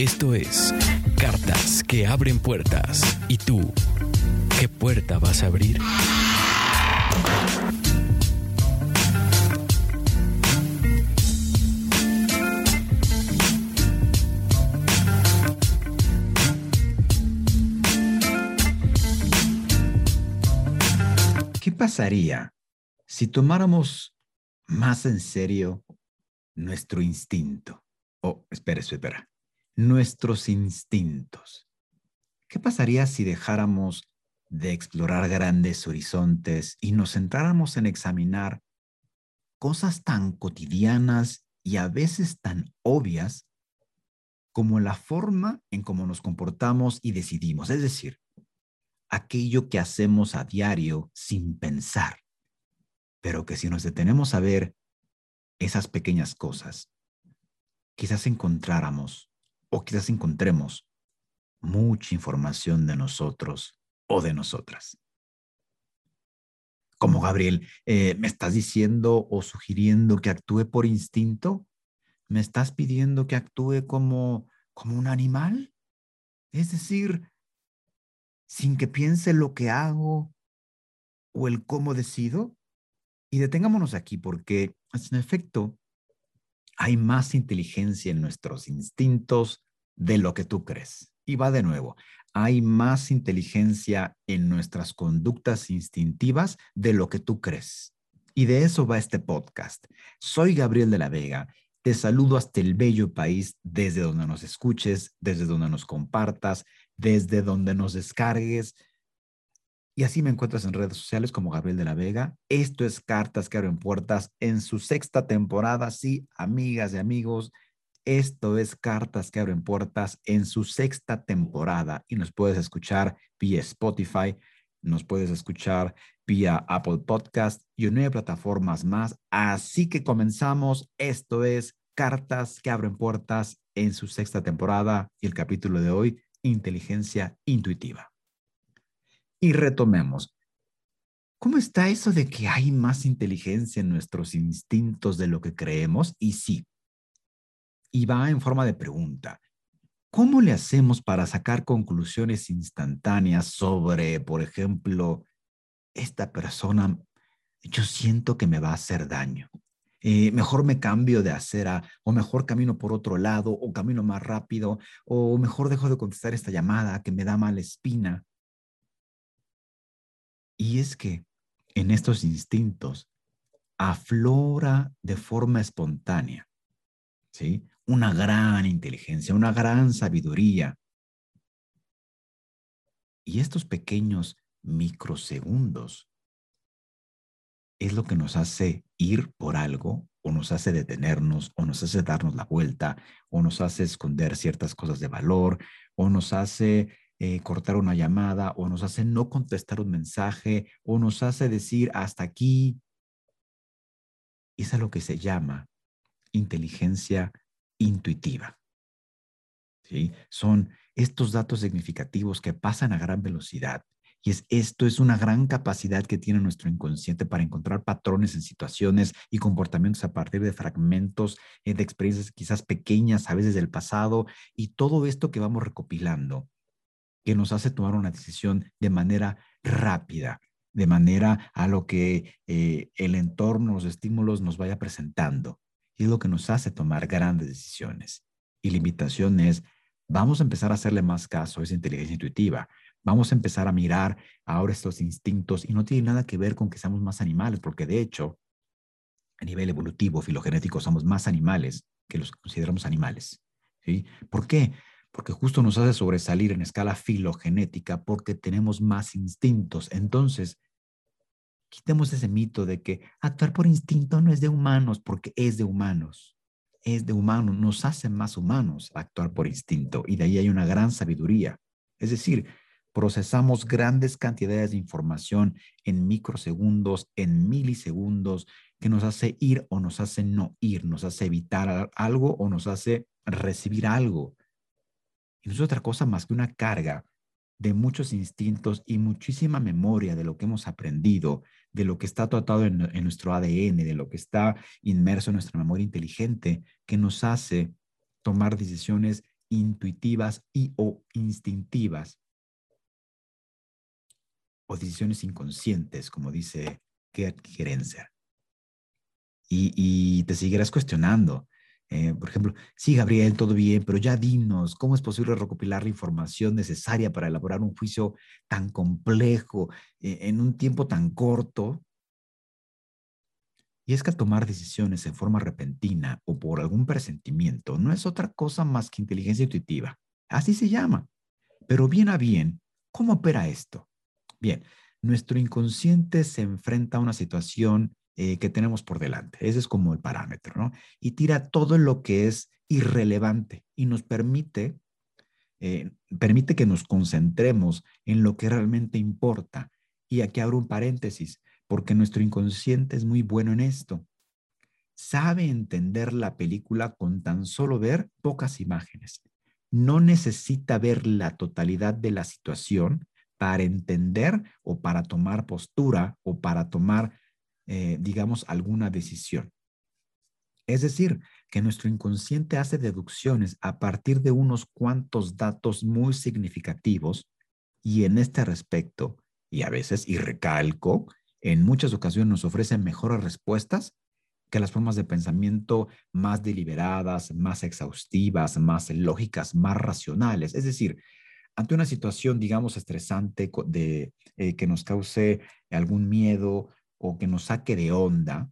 Esto es Cartas que abren puertas. ¿Y tú? ¿Qué puerta vas a abrir? ¿Qué pasaría si tomáramos más en serio nuestro instinto? Oh, espera, espera. Nuestros instintos. ¿Qué pasaría si dejáramos de explorar grandes horizontes y nos centráramos en examinar cosas tan cotidianas y a veces tan obvias como la forma en cómo nos comportamos y decidimos? Es decir, aquello que hacemos a diario sin pensar, pero que si nos detenemos a ver esas pequeñas cosas, quizás encontráramos o quizás encontremos mucha información de nosotros o de nosotras. Como Gabriel, eh, ¿me estás diciendo o sugiriendo que actúe por instinto? ¿Me estás pidiendo que actúe como, como un animal? Es decir, sin que piense lo que hago o el cómo decido? Y detengámonos aquí porque, en efecto, hay más inteligencia en nuestros instintos de lo que tú crees. Y va de nuevo, hay más inteligencia en nuestras conductas instintivas de lo que tú crees. Y de eso va este podcast. Soy Gabriel de la Vega. Te saludo hasta el bello país desde donde nos escuches, desde donde nos compartas, desde donde nos descargues. Y así me encuentras en redes sociales como Gabriel de la Vega. Esto es Cartas que abren puertas en su sexta temporada. Sí, amigas y amigos, esto es Cartas que abren puertas en su sexta temporada y nos puedes escuchar vía Spotify, nos puedes escuchar vía Apple Podcast y nueve plataformas más. Así que comenzamos. Esto es Cartas que abren puertas en su sexta temporada y el capítulo de hoy inteligencia intuitiva. Y retomemos. ¿Cómo está eso de que hay más inteligencia en nuestros instintos de lo que creemos? Y sí. Y va en forma de pregunta. ¿Cómo le hacemos para sacar conclusiones instantáneas sobre, por ejemplo, esta persona, yo siento que me va a hacer daño? Eh, mejor me cambio de acera o mejor camino por otro lado o camino más rápido o mejor dejo de contestar esta llamada que me da mala espina. Y es que en estos instintos aflora de forma espontánea, ¿sí? Una gran inteligencia, una gran sabiduría. Y estos pequeños microsegundos es lo que nos hace ir por algo o nos hace detenernos o nos hace darnos la vuelta o nos hace esconder ciertas cosas de valor o nos hace eh, cortar una llamada o nos hace no contestar un mensaje o nos hace decir hasta aquí. Es a lo que se llama inteligencia intuitiva. ¿Sí? Son estos datos significativos que pasan a gran velocidad y es, esto es una gran capacidad que tiene nuestro inconsciente para encontrar patrones en situaciones y comportamientos a partir de fragmentos eh, de experiencias quizás pequeñas, a veces del pasado, y todo esto que vamos recopilando, que nos hace tomar una decisión de manera rápida, de manera a lo que eh, el entorno, los estímulos nos vaya presentando. Y es lo que nos hace tomar grandes decisiones. Y la invitación es, vamos a empezar a hacerle más caso a esa inteligencia intuitiva. Vamos a empezar a mirar ahora estos instintos y no tiene nada que ver con que seamos más animales, porque de hecho, a nivel evolutivo, filogenético, somos más animales que los consideramos animales. ¿sí? ¿Por qué? Porque justo nos hace sobresalir en escala filogenética porque tenemos más instintos. Entonces, quitemos ese mito de que actuar por instinto no es de humanos, porque es de humanos. Es de humanos, nos hace más humanos actuar por instinto y de ahí hay una gran sabiduría Es decir, procesamos grandes cantidades de información en microsegundos, en milisegundos, que nos hace ir o nos hace no ir, nos hace evitar algo o nos hace recibir algo. Y no es otra cosa más que una carga de muchos instintos y muchísima memoria de lo que hemos aprendido, de lo que está tratado en, nuestro ADN, de lo que está inmerso en nuestra memoria inteligente, que nos hace tomar decisiones intuitivas y o instintivas o decisiones inconscientes, como dice Gerd y te seguirás cuestionando. Eh, por ejemplo, sí, Gabriel, todo bien, pero ya dinos, ¿cómo es posible recopilar la información necesaria para elaborar un juicio tan complejo eh, en un tiempo tan corto? Y es que tomar decisiones en forma repentina o por algún presentimiento no es otra cosa más que inteligencia intuitiva. Así se llama. Pero bien a bien, ¿cómo opera esto? Bien, nuestro inconsciente se enfrenta a una situación eh, que tenemos por delante. Ese es como el parámetro, ¿no? Y tira todo lo que es irrelevante y nos permite, eh, permite que nos concentremos en lo que realmente importa. Y aquí abro un paréntesis, porque nuestro inconsciente es muy bueno en esto. Sabe entender la película con tan solo ver pocas imágenes. No necesita ver la totalidad de la situación para entender o para tomar postura o para tomar, eh, digamos, alguna decisión. Es decir, que nuestro inconsciente hace deducciones a partir de unos cuantos datos muy significativos y en este respecto, y a veces, y recalco, en muchas ocasiones nos ofrecen mejores respuestas que las formas de pensamiento más deliberadas, más exhaustivas, más lógicas, más racionales. Es decir, ante una situación, digamos, estresante de, eh, que nos cause algún miedo o que nos saque de onda,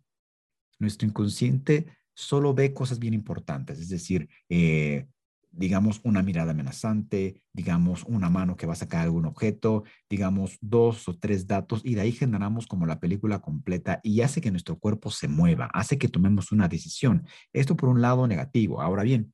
nuestro inconsciente solo ve cosas bien importantes, es decir, eh, digamos, una mirada amenazante, digamos, una mano que va a sacar algún objeto, digamos, dos o tres datos, y de ahí generamos como la película completa y hace que nuestro cuerpo se mueva, hace que tomemos una decisión. Esto por un lado negativo. Ahora bien,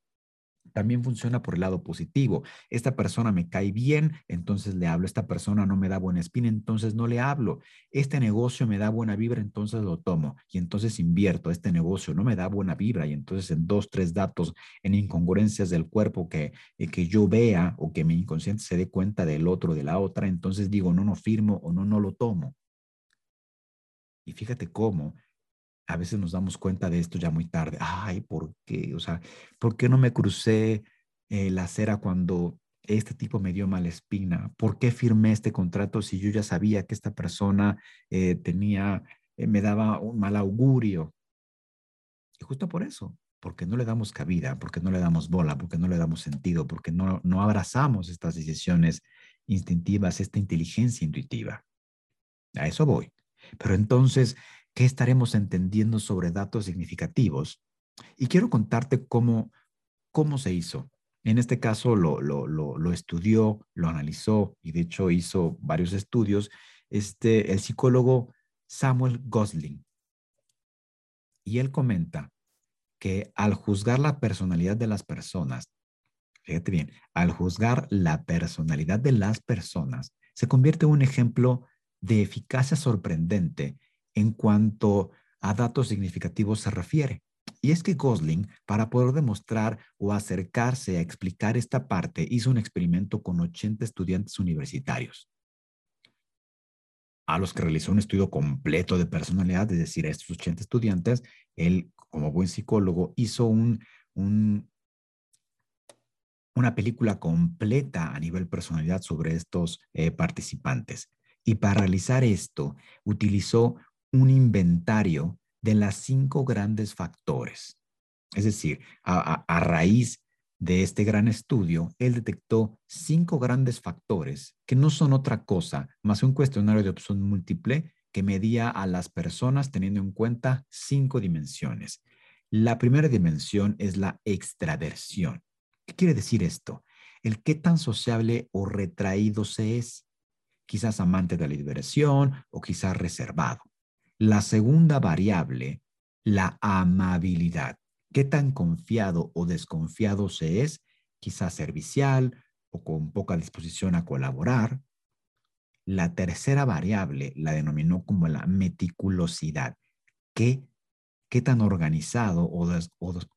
también funciona por el lado positivo. Esta persona me cae bien, entonces le hablo. Esta persona no me da buena espina, entonces no le hablo. Este negocio me da buena vibra, entonces lo tomo y entonces invierto. Este negocio no me da buena vibra y entonces en dos, tres datos, en incongruencias del cuerpo que, eh, que yo vea o que mi inconsciente se dé cuenta del otro, de la otra, entonces digo, no, no firmo o no, no lo tomo. Y fíjate cómo a veces nos damos cuenta de esto ya muy tarde. Ay, ¿por qué? O sea, ¿por qué no me crucé eh, la acera cuando este tipo me dio mala espina? ¿Por qué firmé este contrato si yo ya sabía que esta persona eh, tenía, eh, me daba un mal augurio? Y justo por eso, porque no le damos cabida, porque no le damos bola, porque no le damos sentido, porque no, no abrazamos estas decisiones instintivas, esta inteligencia intuitiva. A eso voy. Pero entonces, ¿Qué estaremos entendiendo sobre datos significativos? Y quiero contarte cómo, cómo se hizo. En este caso lo, lo, lo, estudió, lo analizó y de hecho hizo varios estudios este, el psicólogo Samuel Gosling. Y él comenta que al juzgar la personalidad de las personas, fíjate bien, al juzgar la personalidad de las personas, se convierte en un ejemplo de eficacia sorprendente en cuanto a datos significativos se refiere. Y es que Gosling, para poder demostrar o acercarse a explicar esta parte, hizo un experimento con 80 estudiantes universitarios, a los que realizó un estudio completo de personalidad, es decir, a estos 80 estudiantes, él, como buen psicólogo, hizo un, una película completa a nivel personalidad sobre estos eh, participantes. Y para realizar esto, utilizó un inventario de las cinco grandes factores. Es decir, a, raíz de este gran estudio, él detectó cinco grandes factores que no son otra cosa más un cuestionario de opción múltiple que medía a las personas teniendo en cuenta cinco dimensiones. La primera dimensión es la extraversión. ¿Qué quiere decir esto? El qué tan sociable o retraído se es. Quizás amante de la diversión o quizás reservado. La segunda variable, la amabilidad. ¿Qué tan confiado o desconfiado se es? Quizás servicial o con poca disposición a colaborar. La tercera variable la denominó como la meticulosidad. ¿Qué, qué tan organizado o,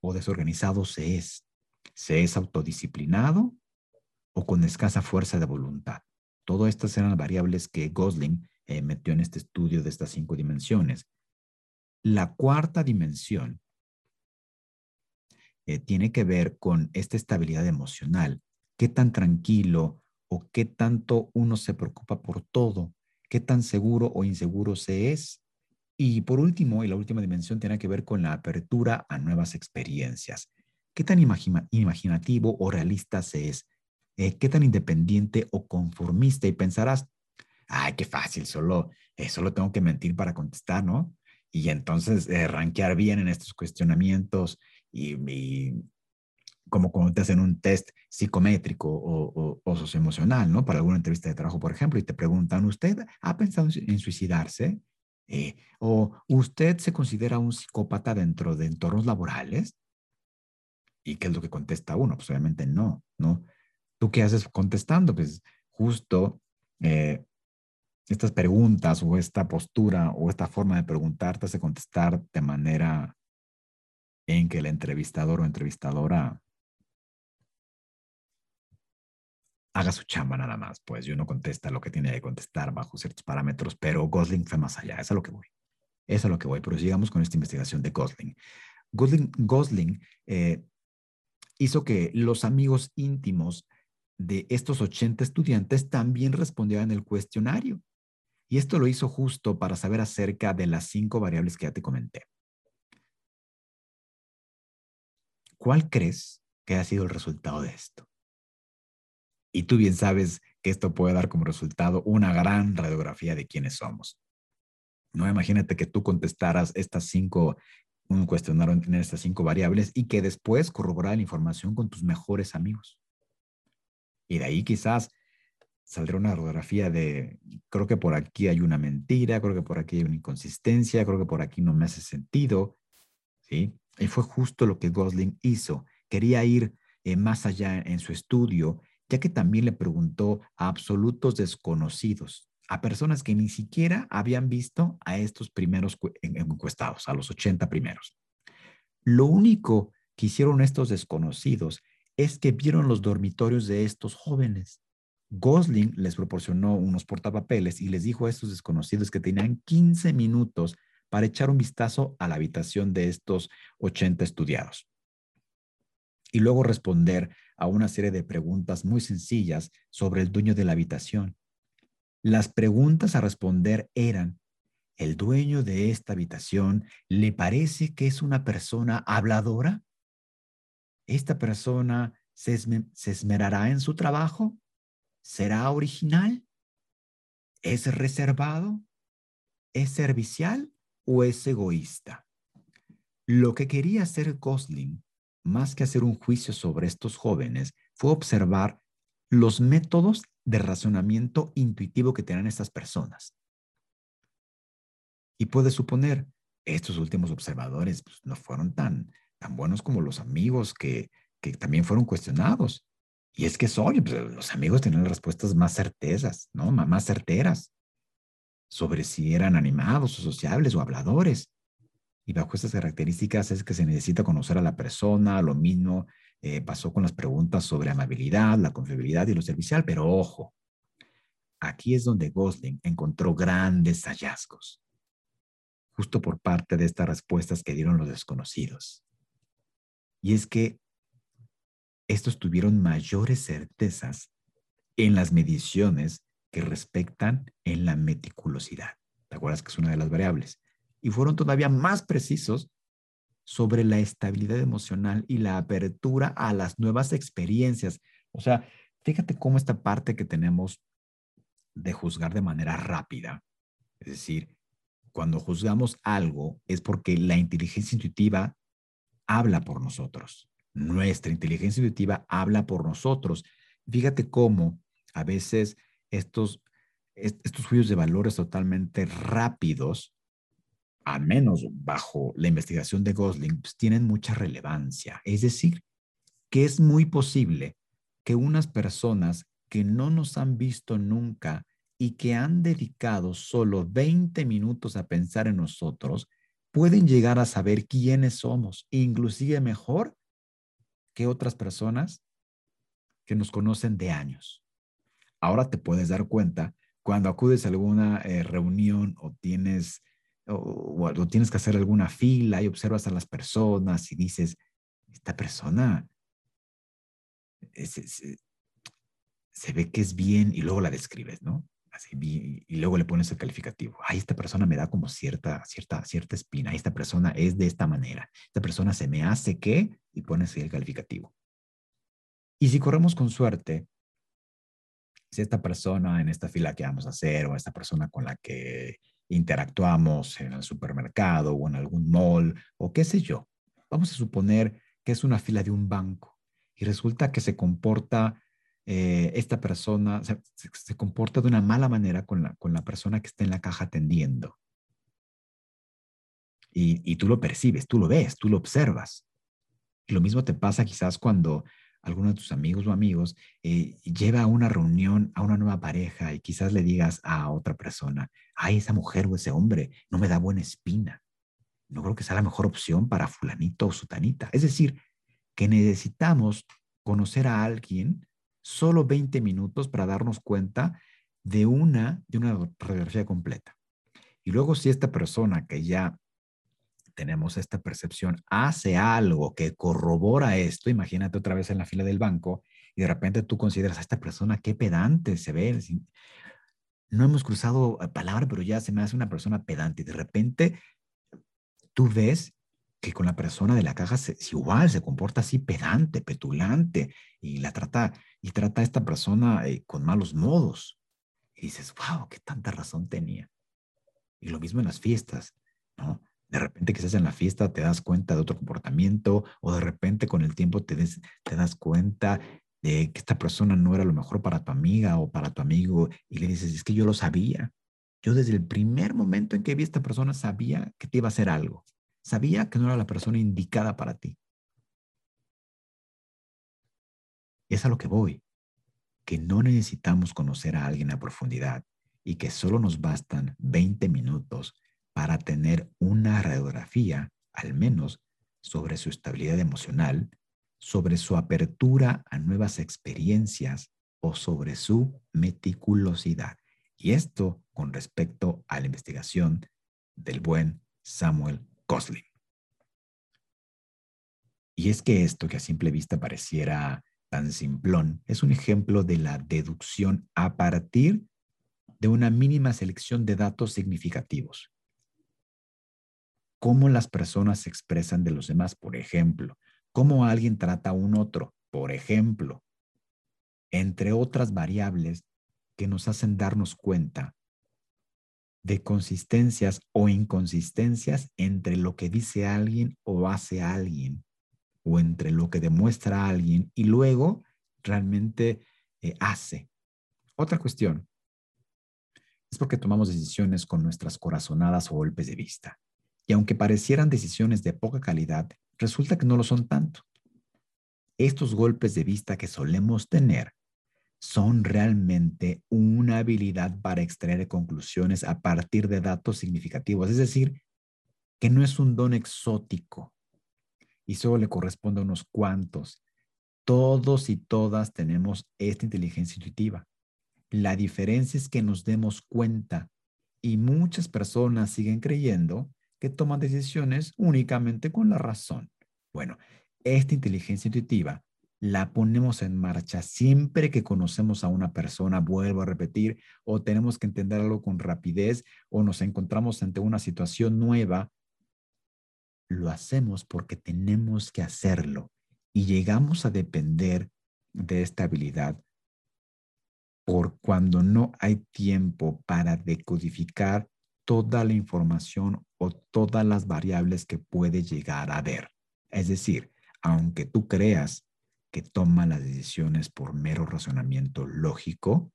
o desorganizado se es? ¿Se es autodisciplinado o con escasa fuerza de voluntad? Todas estas eran variables que Gosling eh, metió en este estudio de estas cinco dimensiones. La cuarta dimensión eh, tiene que ver con esta estabilidad emocional. ¿Qué tan tranquilo o qué tanto uno se preocupa por todo? ¿Qué tan seguro o inseguro se es? Y por último, y la última dimensión tiene que ver con la apertura a nuevas experiencias. ¿Qué tan imaginativo o realista se es? Eh, qué tan independiente o conformista y pensarás, ay, qué fácil, solo, eh, solo tengo que mentir para contestar, ¿no? Y entonces eh, rankear bien en estos cuestionamientos y, como cuando te hacen un test psicométrico o, o, socioemocional, ¿no? Para alguna entrevista de trabajo, por ejemplo, y te preguntan, ¿usted ha pensado en suicidarse? ¿O usted se considera un psicópata dentro de entornos laborales? ¿Y qué es lo que contesta uno? Pues obviamente no, ¿no? ¿Tú qué haces contestando? Pues justo eh, estas preguntas o esta postura o esta forma de preguntar te hace contestar de manera en que el entrevistador o entrevistadora haga su chamba nada más, pues y uno contesta lo que tiene que contestar bajo ciertos parámetros, pero Gosling fue más allá, es a lo que voy. Es a lo que voy, pero sigamos con esta investigación de Gosling. Gosling, Gosling eh, hizo que los amigos íntimos de estos 80 estudiantes también respondieron el cuestionario. Y esto lo hizo justo para saber acerca de las cinco variables que ya te comenté. ¿Cuál crees que ha sido el resultado de esto? Y tú bien sabes que esto puede dar como resultado una gran radiografía de quiénes somos. No imagínate que tú contestaras estas cinco, un cuestionario en estas cinco variables y que después corroborara la información con tus mejores amigos. Y de ahí quizás saldrá una radiografía de, creo que por aquí hay una mentira, creo que por aquí hay una inconsistencia, creo que por aquí no me hace sentido, ¿sí? Y fue justo lo que Gosling hizo. Quería ir eh, más allá en su estudio, ya que también le preguntó a absolutos desconocidos, a personas que ni siquiera habían visto a estos primeros encuestados, a los 80 primeros. Lo único que hicieron estos desconocidos es que vieron los dormitorios de estos jóvenes. Gosling les proporcionó unos portapapeles y les dijo a estos desconocidos que tenían 15 minutos para echar un vistazo a la habitación de estos 80 estudiados. Y luego responder a una serie de preguntas muy sencillas sobre el dueño de la habitación. Las preguntas a responder eran, ¿el dueño de esta habitación le parece que es una persona habladora? ¿Esta persona se, esmerará en su trabajo? ¿Será original? ¿Es reservado? ¿Es servicial o es egoísta? Lo que quería hacer Gosling, más que hacer un juicio sobre estos jóvenes, fue observar los métodos de razonamiento intuitivo que tenían estas personas. Y puede suponer, estos últimos observadores pues, no fueron tan, tan buenos como los amigos que, que también fueron cuestionados. Y es que soy, pues, los amigos tienen respuestas más certezas, ¿no? Más certeras sobre si eran animados o sociables o habladores. Y bajo estas características es que se necesita conocer a la persona, lo mismo eh, pasó con las preguntas sobre amabilidad, la confiabilidad y lo servicial, pero ojo, aquí es donde Gosling encontró grandes hallazgos, justo por parte de estas respuestas que dieron los desconocidos. Y es que estos tuvieron mayores certezas en las mediciones que respectan en la meticulosidad. ¿Te acuerdas que es una de las variables? Y fueron todavía más precisos sobre la estabilidad emocional y la apertura a las nuevas experiencias. O sea, fíjate cómo esta parte que tenemos de juzgar de manera rápida, es decir, cuando juzgamos algo es porque la inteligencia intuitiva habla por nosotros. Nuestra inteligencia intuitiva habla por nosotros. Fíjate cómo a veces estos, estos juicios de valores totalmente rápidos, al menos bajo la investigación de Gosling, pues, tienen mucha relevancia. Es decir, que es muy posible que unas personas que no nos han visto nunca y que han dedicado solo 20 minutos a pensar en nosotros, pueden llegar a saber quiénes somos, inclusive mejor que otras personas que nos conocen de años. Ahora te puedes dar cuenta cuando acudes a alguna eh, reunión o tienes, o, tienes que hacer alguna fila y observas a las personas y dices, esta persona se ve que es bien y luego la describes, ¿no? Y, luego le pones el calificativo. Ay, esta persona me da como cierta, cierta, cierta espina. Esta persona es de esta manera. Esta persona se me hace que y pones el calificativo. Y si corremos con suerte, si esta persona en esta fila que vamos a hacer o esta persona con la que interactuamos en el supermercado o en algún mall o qué sé yo, vamos a suponer que es una fila de un banco y resulta que se comporta eh, esta persona se, comporta de una mala manera con la, con la persona que está en la caja atendiendo. Y, y, tú lo percibes, tú lo ves, tú lo observas. Y lo mismo te pasa quizás cuando alguno de tus amigos o amigos eh, lleva a una reunión a una nueva pareja y quizás le digas a otra persona, ay, esa mujer o ese hombre no me da buena espina. No creo que sea la mejor opción para fulanito o sutanita. Es decir, que necesitamos conocer a alguien solo 20 minutos para darnos cuenta de una, de una radiografía completa. Y luego si esta persona que ya tenemos esta percepción hace algo que corrobora esto, imagínate otra vez en la fila del banco y de repente tú consideras a esta persona qué pedante se ve. No hemos cruzado palabra, pero ya se me hace una persona pedante. De repente tú ves que con la persona de la caja se, igual se comporta así pedante, petulante y la trata y trata a esta persona eh, con malos modos. Y dices, wow, qué tanta razón tenía. Y lo mismo en las fiestas, ¿no? De repente quizás en la fiesta te das cuenta de otro comportamiento o de repente con el tiempo te, te das cuenta de que esta persona no era lo mejor para tu amiga o para tu amigo y le dices, es que yo lo sabía. Yo desde el primer momento en que vi a esta persona sabía que te iba a hacer algo. Sabía que no era la persona indicada para ti. es a lo que voy, que no necesitamos conocer a alguien a profundidad y que solo nos bastan 20 minutos para tener una radiografía, al menos, sobre su estabilidad emocional, sobre su apertura a nuevas experiencias o sobre su meticulosidad. Y esto con respecto a la investigación del buen Samuel Gosling. Y es que esto que a simple vista pareciera tan simplón es un ejemplo de la deducción a partir de una mínima selección de datos significativos. Cómo las personas se expresan de los demás, por ejemplo. Cómo alguien trata a un otro, por ejemplo. Entre otras variables que nos hacen darnos cuenta de consistencias o inconsistencias entre lo que dice alguien o hace alguien, o entre lo que demuestra alguien y luego realmente eh, hace. Otra cuestión es porque tomamos decisiones con nuestras corazonadas o golpes de vista. Y aunque parecieran decisiones de poca calidad, resulta que no lo son tanto. Estos golpes de vista que solemos tener son realmente una habilidad para extraer conclusiones a partir de datos significativos. Es decir, que no es un don exótico y solo le corresponde a unos cuantos. Todos y todas tenemos esta inteligencia intuitiva. La diferencia es que nos demos cuenta y muchas personas siguen creyendo que toman decisiones únicamente con la razón. Bueno, esta inteligencia intuitiva la ponemos en marcha siempre que conocemos a una persona, vuelvo a repetir, o tenemos que entender algo con rapidez, o nos encontramos ante una situación nueva, lo hacemos porque tenemos que hacerlo y llegamos a depender de esta habilidad por cuando no hay tiempo para decodificar toda la información o todas las variables que puede llegar a ver. Es decir, aunque tú creas que toma las decisiones por mero razonamiento lógico,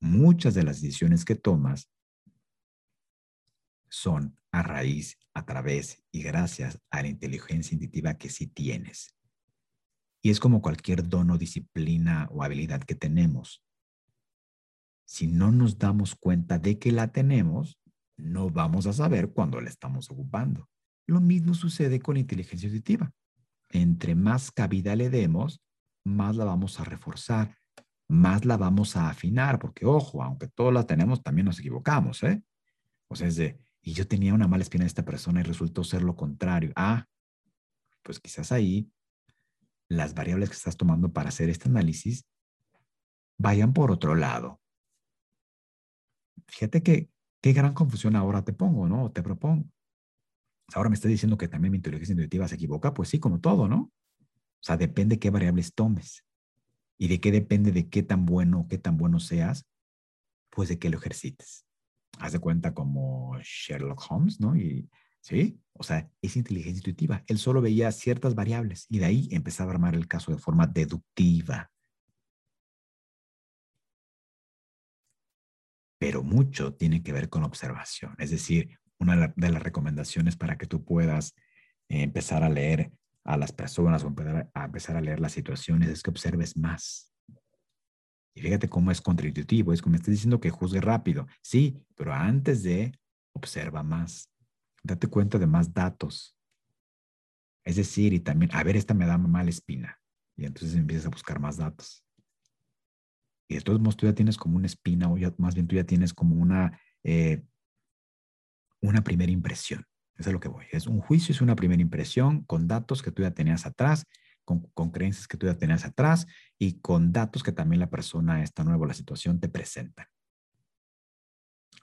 muchas de las decisiones que tomas son a raíz, a través y gracias a la inteligencia intuitiva que sí tienes. Y es como cualquier dono, disciplina o habilidad que tenemos. Si no nos damos cuenta de que la tenemos, no vamos a saber cuándo la estamos ocupando. Lo mismo sucede con la inteligencia intuitiva. Entre más cabida le demos, más la vamos a reforzar, más la vamos a afinar, porque ojo, aunque todos la tenemos, también nos equivocamos, ¿eh? O sea, es de, y yo tenía una mala espina de esta persona y resultó ser lo contrario. Ah, pues quizás ahí las variables que estás tomando para hacer este análisis vayan por otro lado. Fíjate que qué gran confusión ahora te pongo, ¿no? Te propongo. Ahora me estás diciendo que también mi inteligencia intuitiva se equivoca. Pues sí, como todo, ¿no? O sea, depende qué variables tomes. ¿Y de qué depende de qué tan bueno, qué tan bueno seas? Pues de que lo ejercites. Haz de cuenta como Sherlock Holmes, ¿no? Sí, o sea, es inteligencia intuitiva. Él solo veía ciertas variables y de ahí empezaba a armar el caso de forma deductiva. Pero mucho tiene que ver con observación. Es decir, una de las recomendaciones para que tú puedas eh, empezar a leer a las personas o empezar a, empezar a leer las situaciones es que observes más. Y fíjate cómo es contraintuitivo, es como me estás diciendo que juzgue rápido. Sí, pero antes de, observa más. Date cuenta de más datos. Es decir, y también, a ver, esta me da mala espina. Y entonces empiezas a buscar más datos. Y de todos modos tú ya tienes como una espina, o ya, más bien tú ya tienes como una, eh, una primera impresión. Eso es lo que voy. Es un juicio, es una primera impresión con datos que tú ya tenías atrás, con, creencias que tú ya tenías atrás y con datos que también la persona, esta nueva, la situación te presenta.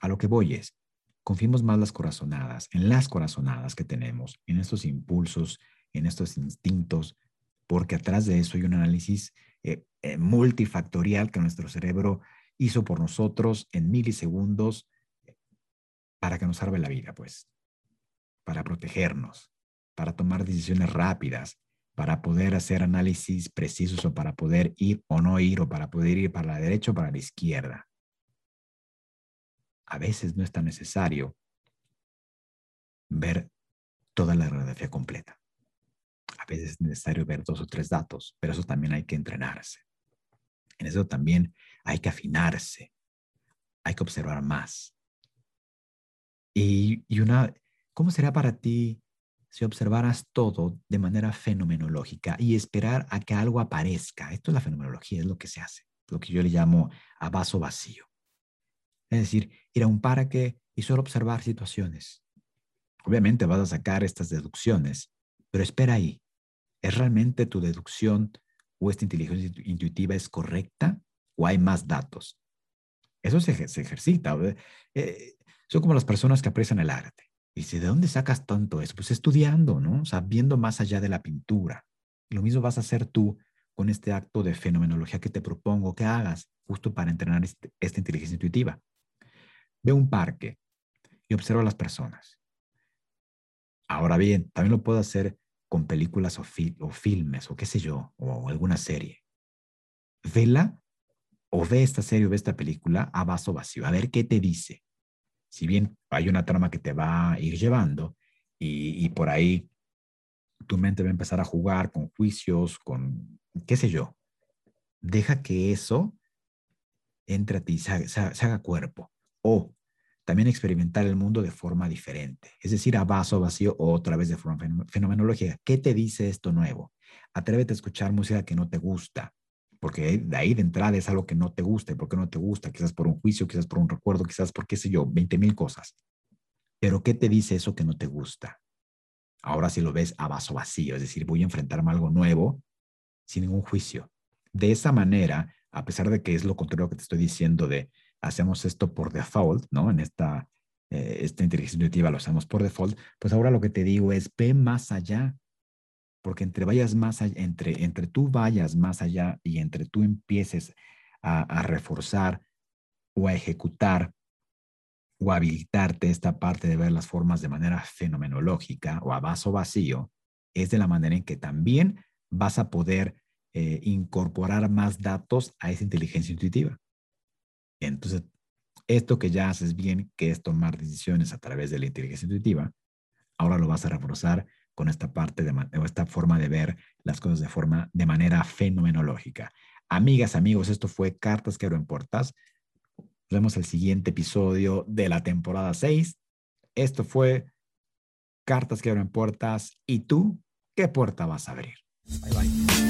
A lo que voy es, confiemos más las corazonadas, en las corazonadas que tenemos, en estos impulsos, en estos instintos, porque atrás de eso hay un análisis eh, eh, multifactorial que nuestro cerebro hizo por nosotros en milisegundos para que nos salve la vida, pues para protegernos, para tomar decisiones rápidas, para poder hacer análisis precisos o para poder ir o no ir o para poder ir para la derecha o para la izquierda. A veces no es tan necesario ver toda la radiografía completa. A veces es necesario ver dos o tres datos, pero eso también hay que entrenarse. En eso también hay que afinarse, hay que observar más. Y, y una, ¿Cómo será para ti si observaras todo de manera fenomenológica y esperar a que algo aparezca? Esto es la fenomenología, es lo que se hace, lo que yo le llamo a vaso vacío. Es decir, ir a un parque y solo observar situaciones. Obviamente vas a sacar estas deducciones, pero espera ahí. ¿Es realmente tu deducción o esta inteligencia intuitiva es correcta o hay más datos? Eso se, ejercita. Eh, son como las personas que aprecian el arte. Dice, ¿de dónde sacas tanto eso? Pues estudiando, ¿no? O sea, viendo más allá de la pintura. Lo mismo vas a hacer tú con este acto de fenomenología que te propongo que hagas justo para entrenar este, esta inteligencia intuitiva. Ve un parque y observa a las personas. Ahora bien, también lo puedo hacer con películas o, o filmes o qué sé yo, o alguna serie. Vela o ve esta serie o ve esta película a vaso vacío, a ver qué te dice si bien hay una trama que te va a ir llevando y, por ahí tu mente va a empezar a jugar con juicios, con qué sé yo, deja que eso entre a ti, se, se, haga cuerpo. O también experimentar el mundo de forma diferente, es decir, a vaso vacío o otra vez de forma fenomenológica. ¿Qué te dice esto nuevo? Atrévete a escuchar música que no te gusta porque de ahí de entrada es algo que no te gusta. ¿Por qué no te gusta? Quizás por un juicio, quizás por un recuerdo, quizás por qué sé yo, 20 mil cosas. Pero ¿qué te dice eso que no te gusta? Ahora si lo ves a vaso vacío, es decir, voy a enfrentarme a algo nuevo sin ningún juicio. De esa manera, a pesar de que es lo contrario que te estoy diciendo de hacemos esto por default, ¿no? En esta, eh, esta inteligencia intuitiva lo hacemos por default, pues ahora lo que te digo es ve más allá, porque entre vayas más entre, entre tú vayas más allá y entre tú empieces a, reforzar o a ejecutar o habilitarte esta parte de ver las formas de manera fenomenológica o a vaso vacío, es de la manera en que también vas a poder eh, incorporar más datos a esa inteligencia intuitiva. Entonces, esto que ya haces bien, que es tomar decisiones a través de la inteligencia intuitiva, ahora lo vas a reforzar con esta parte de, o esta forma de ver las cosas de forma de manera fenomenológica. Amigas, amigos, esto fue Cartas que abren puertas. Nos vemos el siguiente episodio de la temporada 6. Esto fue Cartas que abren puertas. ¿Y tú qué puerta vas a abrir? Bye bye.